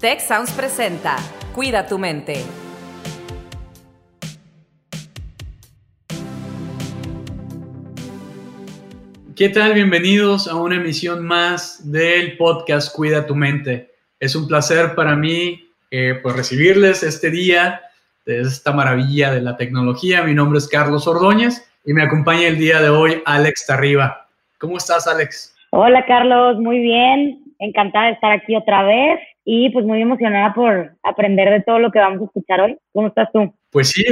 Tech Sounds presenta Cuida tu mente. ¿Qué tal? Bienvenidos a una emisión más del podcast Cuida tu mente. Es un placer para mí eh, pues recibirles este día de esta maravilla de la tecnología. Mi nombre es Carlos Ordóñez y me acompaña el día de hoy Alex Tarriba. ¿Cómo estás, Alex? Hola, Carlos. Muy bien. Encantada de estar aquí otra vez y pues muy emocionada por aprender de todo lo que vamos a escuchar hoy. ¿Cómo estás tú? Pues sí,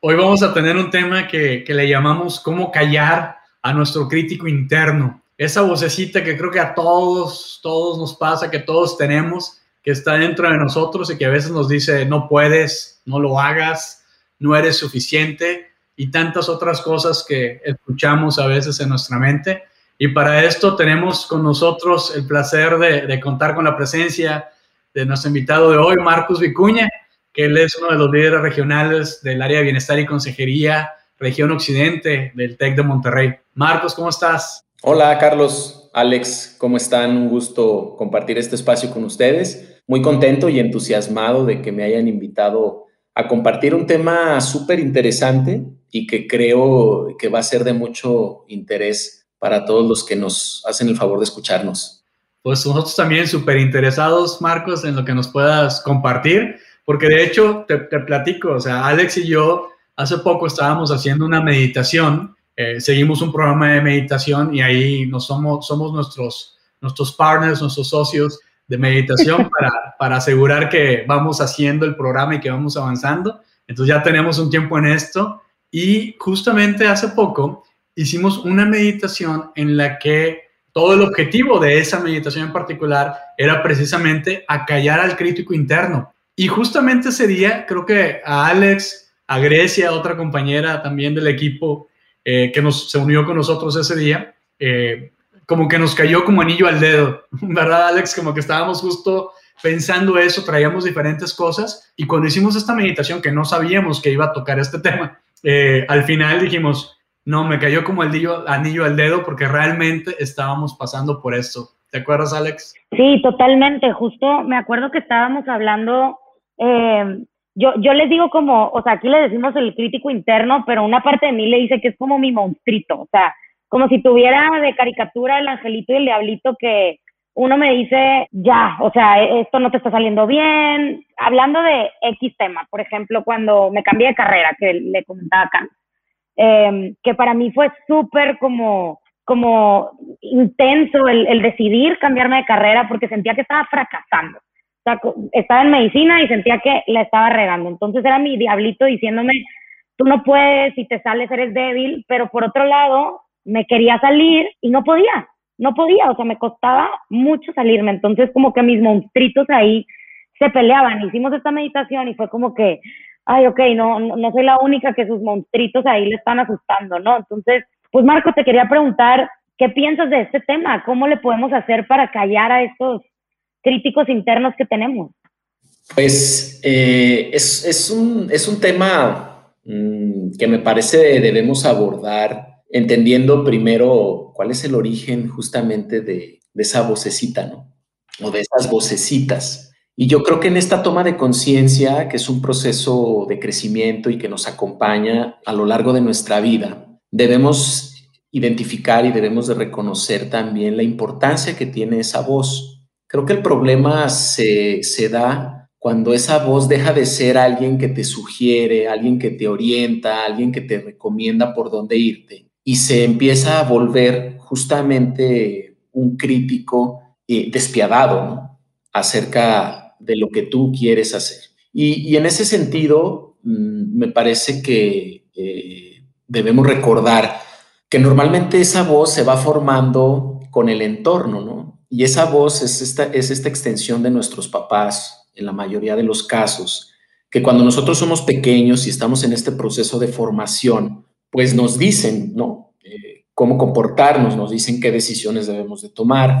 hoy vamos a tener un tema que, que le llamamos cómo callar a nuestro crítico interno. Esa vocecita que creo que a todos, todos nos pasa, que todos tenemos, que está dentro de nosotros y que a veces nos dice, no puedes, no lo hagas, no eres suficiente y tantas otras cosas que escuchamos a veces en nuestra mente. Y para esto tenemos con nosotros el placer de, de contar con la presencia de nuestro invitado de hoy, Marcos Vicuña, que él es uno de los líderes regionales del área de bienestar y consejería región occidente del TEC de Monterrey. Marcos, ¿cómo estás? Hola, Carlos, Alex, ¿cómo están? Un gusto compartir este espacio con ustedes. Muy contento y entusiasmado de que me hayan invitado a compartir un tema súper interesante y que creo que va a ser de mucho interés para todos los que nos hacen el favor de escucharnos. Pues nosotros también súper interesados, Marcos, en lo que nos puedas compartir, porque de hecho te, te platico, o sea, Alex y yo Hace poco estábamos haciendo una meditación, eh, seguimos un programa de meditación y ahí nos somos, somos nuestros, nuestros partners, nuestros socios de meditación para, para asegurar que vamos haciendo el programa y que vamos avanzando. Entonces ya tenemos un tiempo en esto y justamente hace poco hicimos una meditación en la que todo el objetivo de esa meditación en particular era precisamente acallar al crítico interno. Y justamente ese día creo que a Alex a Grecia, otra compañera también del equipo eh, que nos, se unió con nosotros ese día, eh, como que nos cayó como anillo al dedo, ¿verdad, Alex? Como que estábamos justo pensando eso, traíamos diferentes cosas y cuando hicimos esta meditación que no sabíamos que iba a tocar este tema, eh, al final dijimos, no, me cayó como el anillo, anillo al dedo porque realmente estábamos pasando por eso. ¿Te acuerdas, Alex? Sí, totalmente. Justo me acuerdo que estábamos hablando yo, yo les digo como, o sea, aquí le decimos el crítico interno, pero una parte de mí le dice que es como mi monstruito, o sea, como si tuviera de caricatura el angelito y el diablito que uno me dice, ya, o sea, e, esto no te está saliendo bien. Hablando de X tema, por ejemplo, cuando me cambié de carrera, que le comentaba acá, em, que para mí fue súper como, como intenso el, el decidir cambiarme de carrera porque sentía que estaba fracasando estaba en medicina y sentía que la estaba regando. Entonces era mi diablito diciéndome, tú no puedes, si te sales eres débil, pero por otro lado me quería salir y no podía, no podía, o sea, me costaba mucho salirme. Entonces como que mis monstruitos ahí se peleaban. Hicimos esta meditación y fue como que, ay, ok, no, no, soy la única que sus monstruitos ahí le están asustando, ¿no? Entonces, pues Marco, te quería preguntar, ¿qué piensas de este tema? ¿Cómo le podemos hacer para callar a estos críticos internos que tenemos? Pues eh, es, un, es, un, tema mm, que me parece debemos abordar entendiendo primero cuál es el origen justamente de, de esa vocecita, ¿no? O de esas vocecitas. Y yo creo que en esta toma de conciencia, que es un proceso de crecimiento y que nos acompaña a lo largo de nuestra vida, debemos identificar y debemos de reconocer también la importancia que tiene esa voz. Creo que el problema se, da cuando esa voz deja de ser alguien que te sugiere, alguien que te orienta, alguien que te recomienda por dónde irte y se empieza a volver justamente un crítico eh, despiadado acerca de lo que tú quieres hacer. Y, en ese sentido, mm, me parece que eh, debemos recordar que normalmente esa voz se va formando con el entorno, ¿no? Y esa voz es esta, es esta extensión de nuestros papás, en la mayoría de los casos, que cuando nosotros somos pequeños y estamos en este proceso de formación, pues nos dicen, ¿no? Eh, cómo comportarnos, nos dicen qué decisiones debemos de tomar,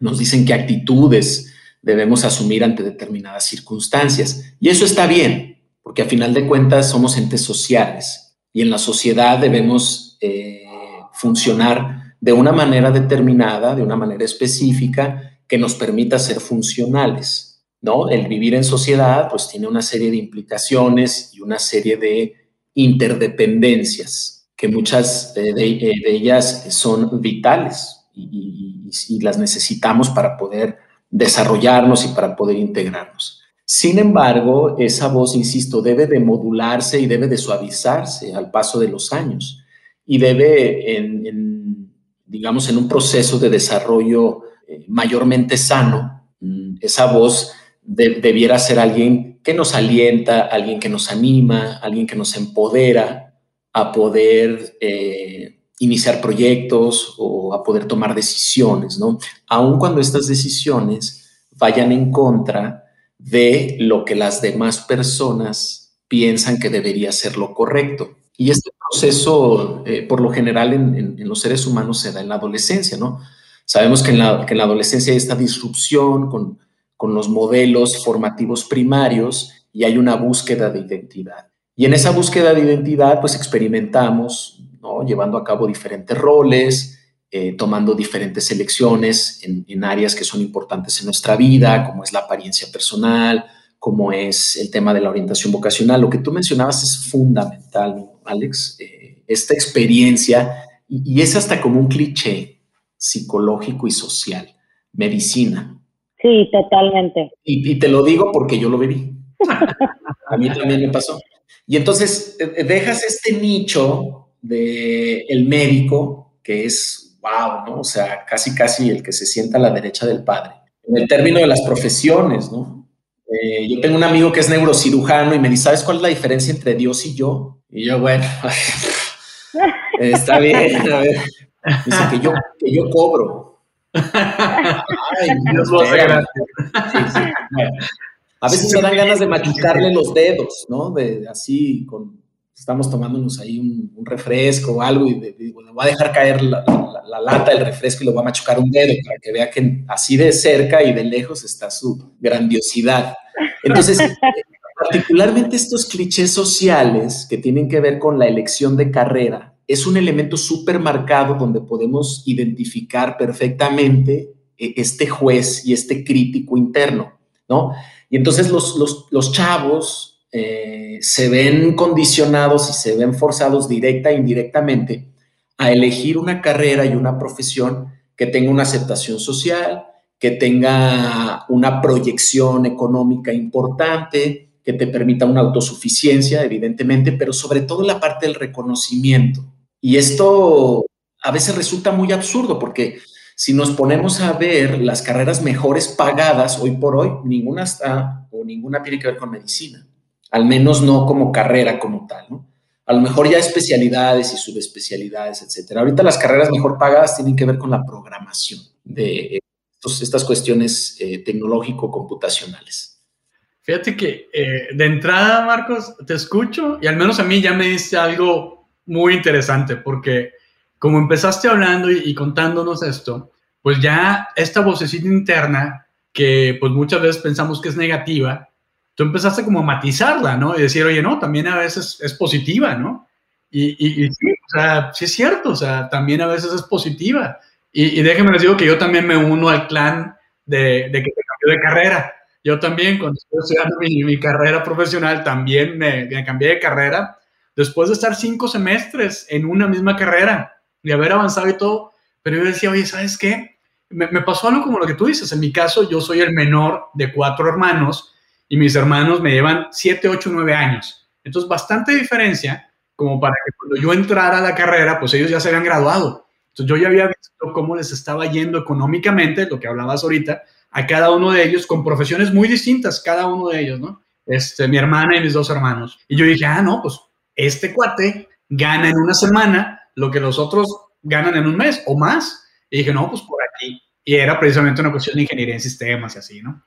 nos dicen qué actitudes debemos asumir ante determinadas circunstancias. Y eso está bien, porque a final de cuentas somos entes sociales y en la sociedad debemos eh, funcionar de una manera determinada, de una manera específica, que nos permita ser funcionales. ¿no? El vivir en sociedad, pues tiene una serie de implicaciones y una serie de interdependencias, que muchas de, ellas son vitales y, las necesitamos para poder desarrollarnos y para poder integrarnos. Sin embargo, esa voz, insisto, debe de modularse y debe de suavizarse al paso de los años y debe, digamos, en un proceso de desarrollo eh, mayormente sano, mm, esa voz debiera ser alguien que nos alienta, alguien que nos anima, alguien que nos empodera a poder eh, iniciar proyectos o a poder tomar decisiones, ¿no? Aun cuando estas decisiones vayan en contra de lo que las demás personas piensan que debería ser lo correcto. Y este proceso, eh, por lo general, en, los seres humanos se da en la adolescencia, ¿no? Sabemos que en la, adolescencia hay esta disrupción con con los modelos formativos primarios y hay una búsqueda de identidad. Y en esa búsqueda de identidad, pues experimentamos, ¿no? llevando a cabo diferentes roles, eh, tomando diferentes elecciones en, áreas que son importantes en nuestra vida, como es la apariencia personal, como es el tema de la orientación vocacional. Lo que tú mencionabas es fundamental, Alex, eh, esta experiencia, y, y es hasta como un cliché psicológico y social, medicina, Sí, totalmente. Y, te lo digo porque yo lo viví. A mí también me pasó. Y entonces eh, dejas este nicho de el médico, que es wow, ¿no? O sea, casi, casi el que se sienta a la derecha del padre. En el término de las profesiones, ¿no? Eh, yo tengo un amigo que es neurocirujano y me dice, ¿sabes cuál es la diferencia entre Dios y yo? Y yo, bueno, está bien, a ver. Dice que yo, que yo cobro. Ay, a veces me dan ganas de machucarle los dedos, ¿no? De así, con, estamos tomándonos ahí un, refresco o algo y le voy a dejar caer la, lata del refresco y lo voy a machucar un dedo para que vea que así de cerca y de lejos está su grandiosidad. Entonces, particularmente estos clichés sociales que tienen que ver con la elección de carrera, es un elemento súper marcado donde podemos identificar perfectamente eh, este juez y este crítico interno, ¿no? Y entonces los, chavos eh, se ven condicionados y se ven forzados directa e indirectamente a elegir una carrera y una profesión que tenga una aceptación social, que tenga una proyección económica importante, que te permita una autosuficiencia, evidentemente, pero sobre todo la parte del reconocimiento. Y esto a veces resulta muy absurdo porque si nos ponemos a ver las carreras mejores pagadas hoy por hoy, ninguna está o ninguna tiene que ver con medicina, al menos no como carrera como tal, ¿no? A lo mejor ya especialidades y subespecialidades, etcétera. Ahorita las carreras mejor pagadas tienen que ver con la programación de estas cuestiones eh, tecnológico-computacionales. Fíjate que eh, de entrada, Marcos, te escucho y al menos a mí ya me diste algo muy interesante porque como empezaste hablando y, contándonos esto, pues ya esta vocecita interna que pues muchas veces pensamos que es negativa, tú empezaste como a matizarla, ¿no? Y decir, oye, no, también a veces es positiva, ¿no? Y, y, sí, o sea, sí es cierto, o sea, también a veces es positiva. Y, y déjenme les digo que yo también me uno al clan de, de que te cambió de carrera. Yo también, cuando estoy estudiando mi, mi carrera profesional, también me, me cambié de carrera después de estar cinco semestres en una misma carrera y haber avanzado y todo, pero yo decía, oye, ¿sabes qué? Me, pasó algo como lo que tú dices. En mi caso, yo soy el menor de cuatro hermanos y mis hermanos me llevan siete, ocho, nueve años. Entonces, bastante diferencia como para que cuando yo entrara a la carrera, pues ellos ya se habían graduado. Entonces, yo ya había visto cómo les estaba yendo económicamente, lo que hablabas ahorita, a cada uno de ellos con profesiones muy distintas, cada uno de ellos, ¿no? Este, mi hermana y mis dos hermanos. Y yo dije, ah, no, pues este cuate gana en una semana lo que los otros ganan en un mes o más. Y dije, no, pues por aquí. Y era precisamente una cuestión de ingeniería en sistemas y así, ¿no?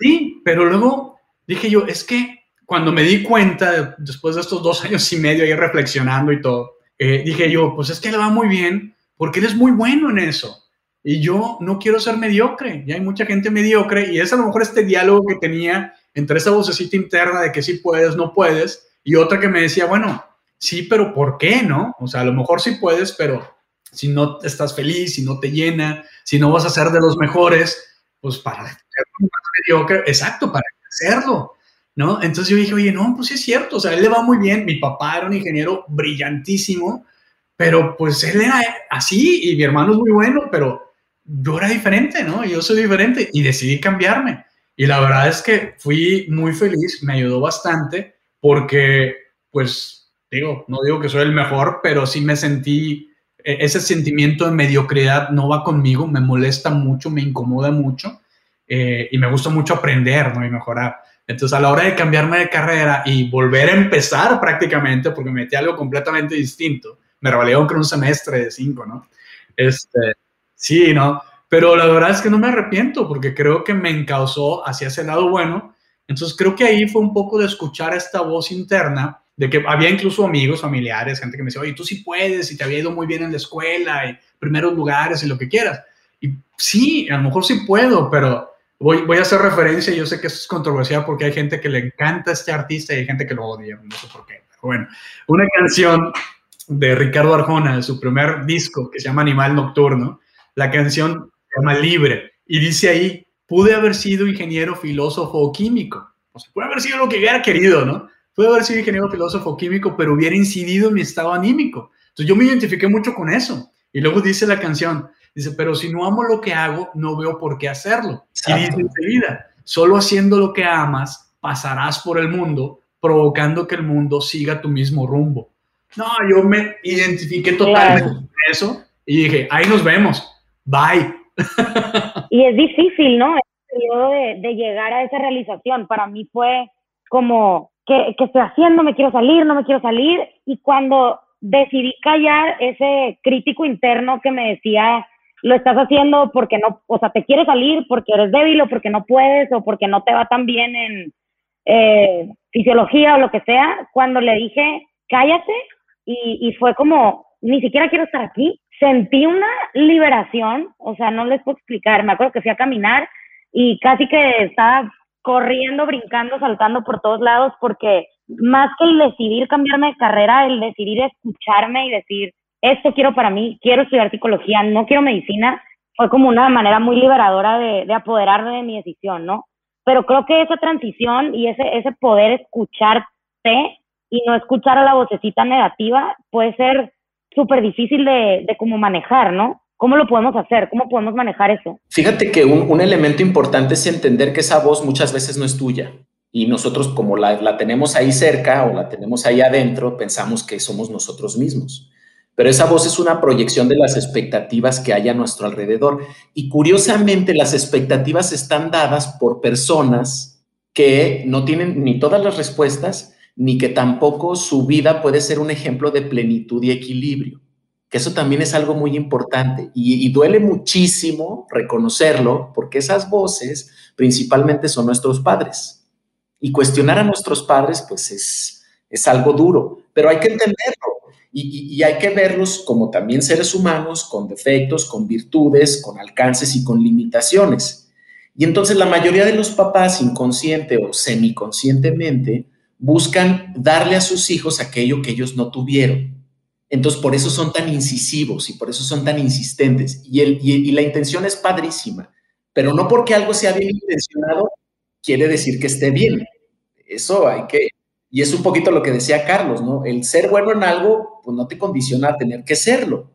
Y pero luego dije yo, es que cuando me di cuenta, después de estos dos años y medio ahí reflexionando y todo, eh, dije yo, pues es que le va muy bien porque él es muy bueno en eso. Y yo no quiero ser mediocre. Y hay mucha gente mediocre y es a lo mejor este diálogo que tenía entre esa vocecita interna de que sí puedes, no puedes, y otra que me decía, bueno, sí, pero ¿por qué no? O sea, a lo mejor sí puedes, pero si no estás feliz, si no te llena, si no vas a ser de los mejores, pues para ser más mediocre, exacto, para hacerlo, ¿no? Entonces yo dije, oye, no, pues sí es cierto, o sea, él le va muy bien, mi papá era un ingeniero brillantísimo, pero pues él era así y mi hermano es muy bueno, pero yo era diferente, ¿no? Yo soy diferente y decidí cambiarme. Y la verdad es que fui muy feliz, me ayudó bastante porque, pues, digo, no digo que soy el mejor, pero sí me sentí, ese sentimiento de mediocridad no va conmigo, me molesta mucho, me incomoda mucho eh, y me gusta mucho aprender, ¿no? Y mejorar. Entonces, a la hora de cambiarme de carrera y volver a empezar prácticamente, porque me metí algo completamente distinto, me revalidaron con un semestre de cinco, ¿no? Este, sí, ¿no? Pero la verdad es que no me arrepiento porque creo que me encauzó hacia ese lado bueno. Entonces creo que ahí fue un poco de escuchar esta voz interna de que había incluso amigos, familiares, gente que me decía, oye, tú sí puedes y te había ido muy bien en la escuela y primeros lugares y lo que quieras. Y sí, a lo mejor sí puedo, pero voy, voy a hacer referencia. Yo sé que es controversial porque hay gente que le encanta este artista y hay gente que lo odia, no sé por qué. Bueno, una canción de Ricardo Arjona, de su primer disco que se llama Animal Nocturno. La canción se llama Libre, y dice ahí, pude haber sido ingeniero, filósofo o químico. O sea, puede haber sido lo que hubiera querido, ¿no? Puede haber sido ingeniero, filósofo químico, pero hubiera incidido en mi estado anímico. Entonces yo me identifiqué mucho con eso. Y luego dice la canción, dice, pero si no amo lo que hago, no veo por qué hacerlo. Y dice enseguida, solo haciendo lo que amas, pasarás por el mundo, provocando que el mundo siga tu mismo rumbo. No, yo me identifiqué totalmente con eso y dije, ahí nos vemos, bye y es difícil, ¿no? El de, llegar a esa realización. Para mí fue como, ¿qué, ¿qué, estoy haciendo? ¿Me quiero salir? ¿No me quiero salir? Y cuando decidí callar ese crítico interno que me decía, lo estás haciendo porque no, o sea, te quieres salir porque eres débil o porque no puedes o porque no te va tan bien en eh, fisiología o lo que sea, cuando le dije, cállate, y, y fue como, ni siquiera quiero estar aquí, sentí una liberación, o sea, no les puedo explicar, me acuerdo que fui a caminar y casi que estaba corriendo, brincando, saltando por todos lados, porque más que el decidir cambiarme de carrera, el decidir escucharme y decir, esto quiero para mí, quiero estudiar psicología, no quiero medicina, fue como una manera muy liberadora de, de apoderarme de mi decisión, ¿no? Pero creo que esa transición y ese, ese poder escucharte y no escuchar a la vocecita negativa puede ser súper difícil de, de cómo manejar, ¿no? ¿Cómo lo podemos hacer? ¿Cómo podemos manejar eso? Fíjate que un, elemento importante es entender que esa voz muchas veces no es tuya. Y nosotros como la, la tenemos ahí cerca o la tenemos ahí adentro, pensamos que somos nosotros mismos. Pero esa voz es una proyección de las expectativas que hay a nuestro alrededor. Y curiosamente las expectativas están dadas por personas que no tienen ni todas las respuestas, ni que tampoco su vida puede ser un ejemplo de plenitud y equilibrio, que eso también es algo muy importante y, duele muchísimo reconocerlo porque esas voces principalmente son nuestros padres y cuestionar a nuestros padres pues es, es algo duro, pero hay que entenderlo y, y hay que verlos como también seres humanos con defectos, con virtudes, con alcances y con limitaciones. Y entonces la mayoría de los papás inconsciente o semiconscientemente buscan darle a sus hijos aquello que ellos no tuvieron. Entonces, por eso son tan incisivos y por eso son tan insistentes. Y, la intención es padrísima, pero no porque algo sea bien intencionado quiere decir que esté bien. Eso hay que, y es un poquito lo que decía Carlos, ¿no? El ser bueno en algo, pues no te condiciona a tener que serlo,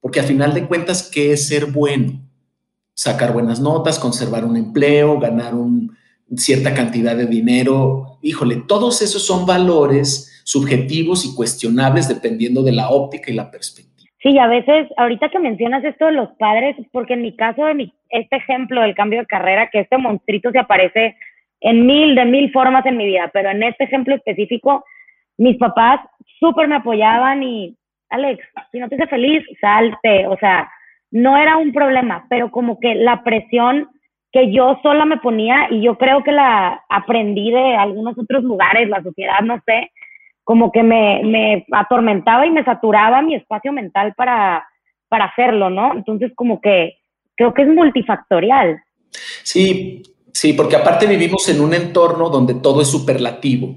porque a final de cuentas, ¿qué es ser bueno? Sacar buenas notas, conservar un empleo, ganar un, cierta cantidad de dinero. Híjole, todos esos son valores subjetivos y cuestionables dependiendo de la óptica y la perspectiva. Sí, a veces, ahorita que mencionas esto de los padres, porque en mi caso, de mi, este ejemplo del cambio de carrera, que este monstruito se aparece en mil, de mil formas en mi vida, pero en este ejemplo específico, mis papás súper me apoyaban y, Alex, si no te hace feliz, salte, o sea, no era un problema, pero como que la presión que yo sola me ponía y yo creo que la aprendí de algunos otros lugares, la sociedad, no sé, como que me, me atormentaba y me saturaba mi espacio mental para, para hacerlo, ¿no? Entonces como que creo que es multifactorial. Sí, sí, porque aparte vivimos en un entorno donde todo es superlativo,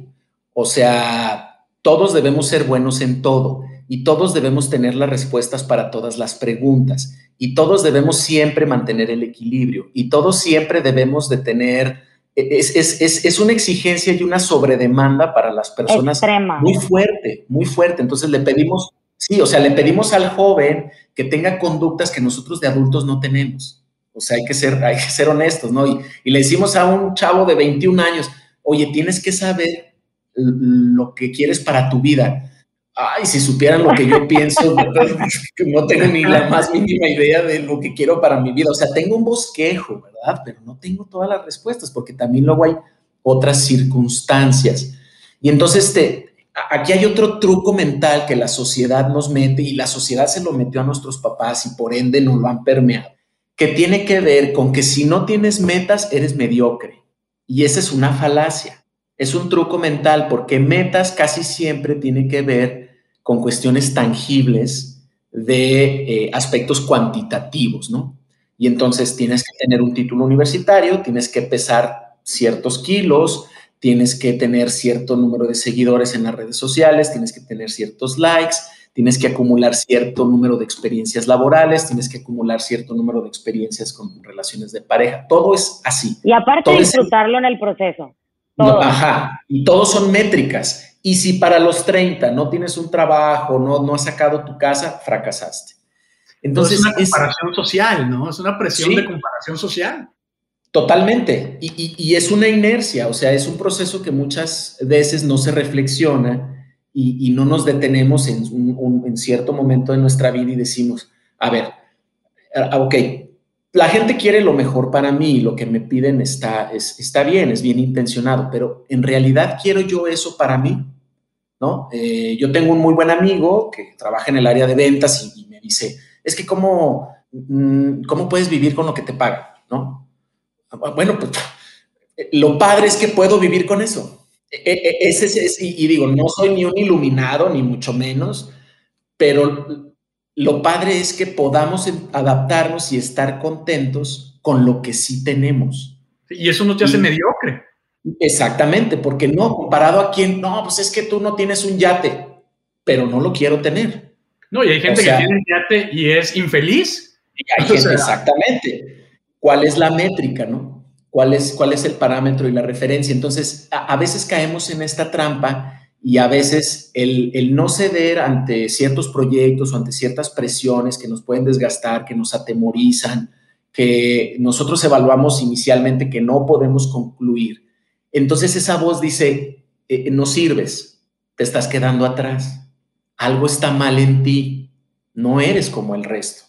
o sea, todos debemos ser buenos en todo. y todos debemos tener las respuestas para todas las preguntas y todos debemos siempre mantener el equilibrio y todos siempre debemos de tener, es, es, una exigencia y una sobredemanda para las personas muy fuerte, muy fuerte. Entonces le pedimos, sí, o sea, le pedimos al joven que tenga conductas que nosotros de adultos no tenemos. O sea, hay que ser, hay que ser honestos, ¿no? Y, y le decimos a un chavo de 21 años, oye, tienes que saber lo que quieres para tu vida ay, si supieran lo que yo pienso, no tengo ni la más mínima idea de lo que quiero para mi vida. O sea, tengo un bosquejo, ¿verdad? Pero no tengo todas las respuestas porque también luego hay otras circunstancias. Y entonces, este, aquí hay otro truco mental que la sociedad nos mete y la sociedad se lo metió a nuestros papás y por ende nos lo han permeado, que tiene que ver con que si no tienes metas, eres mediocre. Y esa es una falacia. Es un truco mental porque metas casi siempre tiene que ver con cuestiones tangibles de eh, aspectos cuantitativos, ¿no? Y entonces tienes que tener un título universitario, tienes que pesar ciertos kilos, tienes que tener cierto número de seguidores en las redes sociales, tienes que tener ciertos likes, tienes que acumular cierto número de experiencias laborales, tienes que acumular cierto número de experiencias con relaciones de pareja. Todo es así. Y aparte disfrutarlo en el proceso ajá, y todos son métricas. Y si para los 30 no tienes un trabajo, no, no has sacado tu casa, fracasaste. Entonces, es una comparación social, ¿no? Es una presión de comparación social. Totalmente. Y, es una inercia, o sea, es un proceso que muchas veces no se reflexiona y, no nos detenemos en, en cierto momento de nuestra vida y decimos, a ver, ok, la gente quiere lo mejor para mí y lo que me piden está, está bien, es bien intencionado, pero en realidad quiero yo eso para mí, ¿no? Eh, yo tengo un muy buen amigo que trabaja en el área de ventas y, me dice, es que cómo, mm, cómo puedes vivir con lo que te pagan, ¿no? Bueno, pues lo padre es que puedo vivir con eso. E, e, ese, es, y digo, no soy ni un iluminado, ni mucho menos, pero lo padre es que podamos adaptarnos y estar contentos con lo que sí tenemos. Y eso no te hace mediocre. Exactamente, porque no, comparado a quien, no, pues es que tú no tienes un yate, pero no lo quiero tener. No, y hay gente que tiene un yate y es infeliz. Y hay gente, exactamente. ¿Cuál es la métrica, no? ¿Cuál es, ¿Cuál es el parámetro y la referencia? Entonces, a veces caemos en esta trampa y a veces el, no ceder ante ciertos proyectos o ante ciertas presiones que nos pueden desgastar, que nos atemorizan, que nosotros evaluamos inicialmente que no podemos concluir. Entonces esa voz dice, eh, no sirves, te estás quedando atrás, algo está mal en ti, no eres como el resto.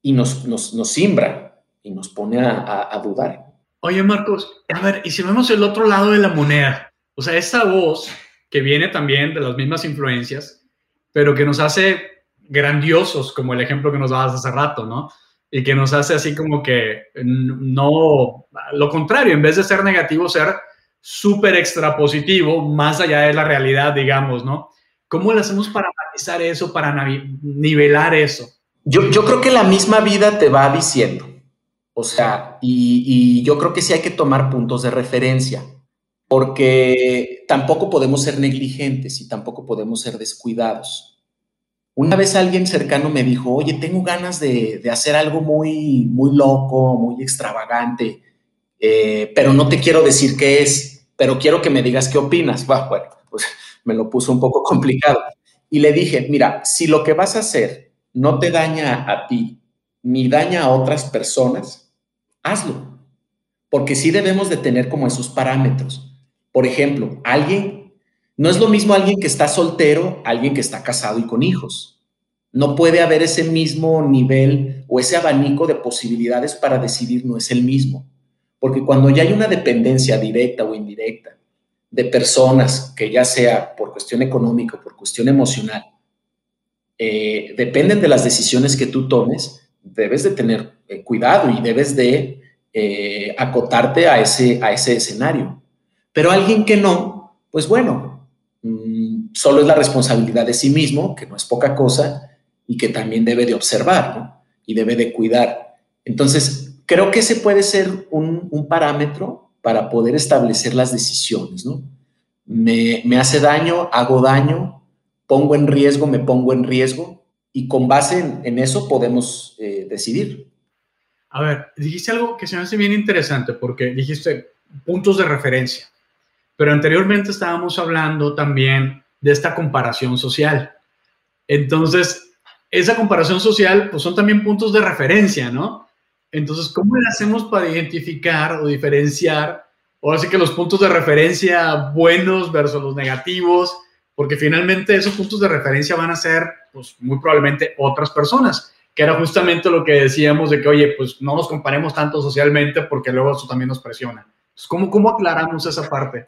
Y nos, nos, nos simbra y nos pone a, a dudar. Oye, Marcos, a ver, y si vemos el otro lado de la moneda, o sea, esta voz que viene también de las mismas influencias, pero que nos hace grandiosos, como el ejemplo que nos dabas hace rato, ¿no? Y que nos hace así como que no, lo contrario, en vez de ser negativo, ser súper extra positivo, más allá de la realidad, digamos, ¿no? ¿Cómo lo hacemos para matizar eso, para nivelar eso? Yo, yo creo que la misma vida te va diciendo, o sea, y, y yo creo que sí hay que tomar puntos de referencia porque tampoco podemos ser negligentes y tampoco podemos ser descuidados. Una vez alguien cercano me dijo, oye, tengo ganas de, hacer algo muy, muy loco, muy extravagante, eh, pero no te quiero decir qué es, pero quiero que me digas qué opinas. bueno, pues me lo puso un poco complicado. Y le dije, mira, si lo que vas a hacer no te daña a ti ni daña a otras personas, hazlo. Porque sí debemos de tener como esos parámetros. Por ejemplo, alguien, no es lo mismo alguien que está soltero, alguien que está casado y con hijos. No puede haber ese mismo nivel o ese abanico de posibilidades para decidir, no es el mismo. Porque cuando ya hay una dependencia directa o indirecta de personas, que ya sea por cuestión económica o por cuestión emocional, eh, dependen de las decisiones que tú tomes, debes de tener eh, cuidado y debes de eh, acotarte a ese, a ese escenario. Pero alguien que no, pues bueno, mm, solo es la responsabilidad de sí mismo, que no es poca cosa, y que también debe de observar, ¿no? Y debe de cuidar. Entonces, creo que ese puede ser un, parámetro para poder establecer las decisiones, ¿no? Me, hace daño, hago daño, pongo en riesgo, me pongo en riesgo, y con base en, eso podemos eh, decidir. A ver, dijiste algo que se me hace bien interesante porque dijiste puntos de referencia, pero anteriormente estábamos hablando también de esta comparación social. Entonces, esa comparación social, pues son también puntos de referencia, ¿no? Entonces, ¿cómo le hacemos para identificar o diferenciar, o así que los puntos de referencia buenos versus los negativos? Porque finalmente esos puntos de referencia van a ser, pues muy probablemente otras personas, que era justamente lo que decíamos de que, oye, pues no nos comparemos tanto socialmente porque luego eso también nos presiona. ¿Cómo, ¿Cómo aclaramos esa parte?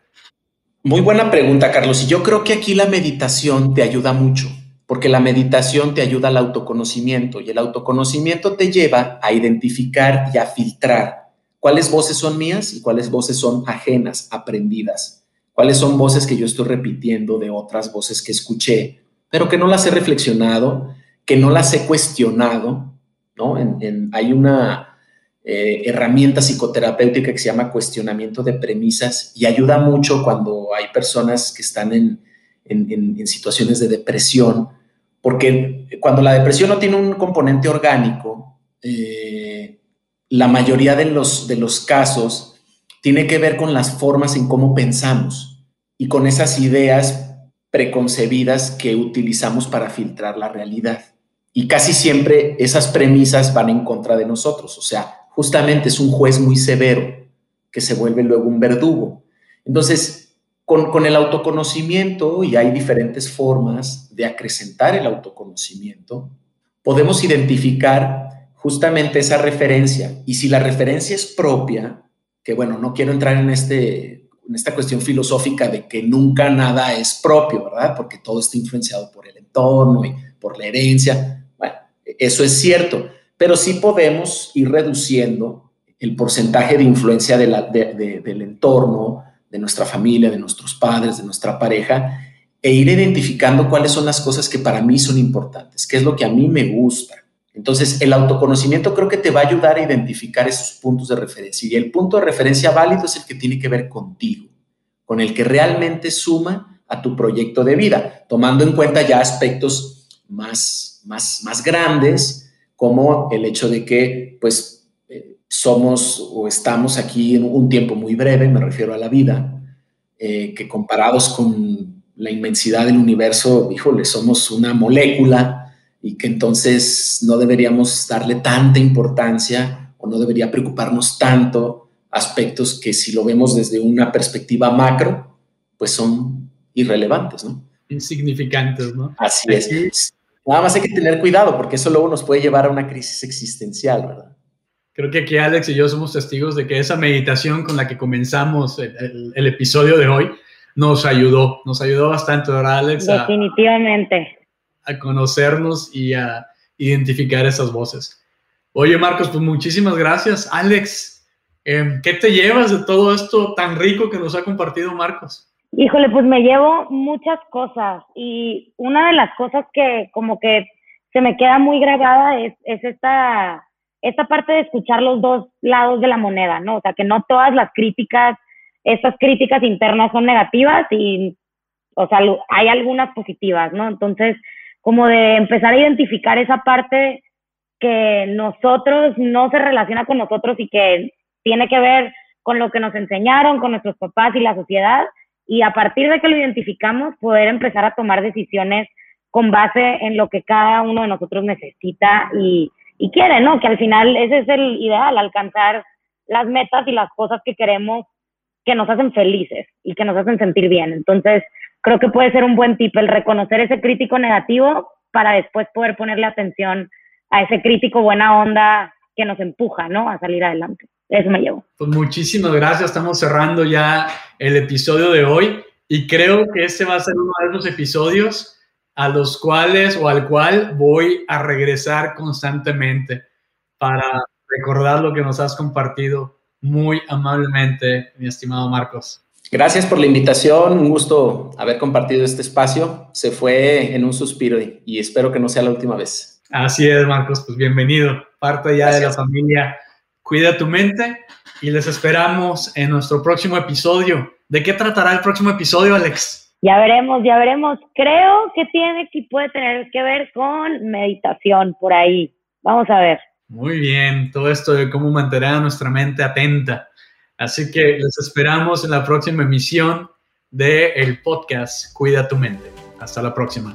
Muy buena pregunta, Carlos. Y yo creo que aquí la meditación te ayuda mucho porque la meditación te ayuda al autoconocimiento y el autoconocimiento te lleva a identificar y a filtrar cuáles voces son mías y cuáles voces son ajenas, aprendidas, cuáles son voces que yo estoy repitiendo de otras voces que escuché, pero que no las he reflexionado, que no las he cuestionado, ¿no? hay una eh, herramienta psicoterapéutica que se llama cuestionamiento de premisas y ayuda mucho cuando hay personas que están en, en situaciones de depresión, porque cuando la depresión no tiene un componente orgánico, eh, la mayoría de los, de los casos tiene que ver con las formas en cómo pensamos y con esas ideas preconcebidas que utilizamos para filtrar la realidad. Y casi siempre esas premisas van en contra de nosotros. O sea, justamente es un juez muy severo que se vuelve luego un verdugo. Entonces, con, el autoconocimiento, y hay diferentes formas de acrecentar el autoconocimiento, podemos identificar justamente esa referencia. Y si la referencia es propia, que bueno, no quiero entrar en, este, en esta cuestión filosófica de que nunca nada es propio, ¿verdad? Porque todo está influenciado por el entorno y por la herencia. Bueno, eso es cierto, pero sí podemos ir reduciendo el porcentaje de influencia del entorno, de nuestra familia, de nuestros padres, de nuestra pareja, e ir identificando cuáles son las cosas que para mí son importantes, qué es lo que a mí me gusta. Entonces, el autoconocimiento creo que te va a ayudar a identificar esos puntos de referencia. Y el punto de referencia válido es el que tiene que ver contigo, con el que realmente suma a tu proyecto de vida, tomando en cuenta ya aspectos más, más, más grandes, como el hecho de que, pues, somos o estamos aquí en un tiempo muy breve, me refiero a la vida, eh, que comparados con la inmensidad del universo, híjole, somos una molécula y que entonces no deberíamos darle tanta importancia o no debería preocuparnos tanto aspectos que si lo vemos desde una perspectiva macro, pues son irrelevantes, ¿no? Insignificantes, ¿no? Así es. Nada más hay que tener cuidado porque eso luego nos puede llevar a una crisis existencial, ¿verdad? Creo que aquí Alex y yo somos testigos de que esa meditación con la que comenzamos el, episodio de hoy nos ayudó, nos ayudó bastante, ¿verdad, Alex? Definitivamente. A, conocernos y a identificar esas voces. Oye, Marcos, pues muchísimas gracias. Alex, em, ¿qué te llevas de todo esto tan rico que nos ha compartido Marcos? Híjole, pues me llevo muchas cosas y una de las cosas que como que se me queda muy grabada es, es esta esta parte de escuchar los dos lados de la moneda, ¿no? O sea, que no todas las críticas, estas críticas internas son negativas y, o sea, hay algunas positivas, ¿no? Entonces, como de empezar a identificar esa parte que nosotros no se relaciona con nosotros y que tiene que ver con lo que nos enseñaron, con nuestros papás y la sociedad, y a partir de que lo identificamos, poder empezar a tomar decisiones con base en lo que cada uno de nosotros necesita y, y quiere, ¿no? Que al final ese es el ideal, alcanzar las metas y las cosas que queremos que nos hacen felices y que nos hacen sentir bien. Entonces, creo que puede ser un buen tip el reconocer ese crítico negativo para después poder ponerle atención a ese crítico buena onda que nos empuja, ¿no? A salir adelante. Eso me llevo. Pues muchísimas gracias. Estamos cerrando ya el episodio de hoy y creo que este va a ser uno de los episodios a los cuales o al cual voy a regresar constantemente para recordar lo que nos has compartido muy amablemente, mi estimado Marcos. Gracias por la invitación, un gusto haber compartido este espacio. Se fue en un suspiro y, espero que no sea la última vez. Así es, Marcos, pues bienvenido, parte ya de la familia. Cuida tu mente y les esperamos en nuestro próximo episodio. ¿De qué tratará el próximo episodio, Alex? Ya veremos, ya veremos. Creo que tiene que puede tener que ver con meditación por ahí. Vamos a ver. Muy bien, todo esto de cómo mantener a nuestra mente atenta. Así que les esperamos en la próxima emisión del el podcast Cuida tu mente. Hasta la próxima.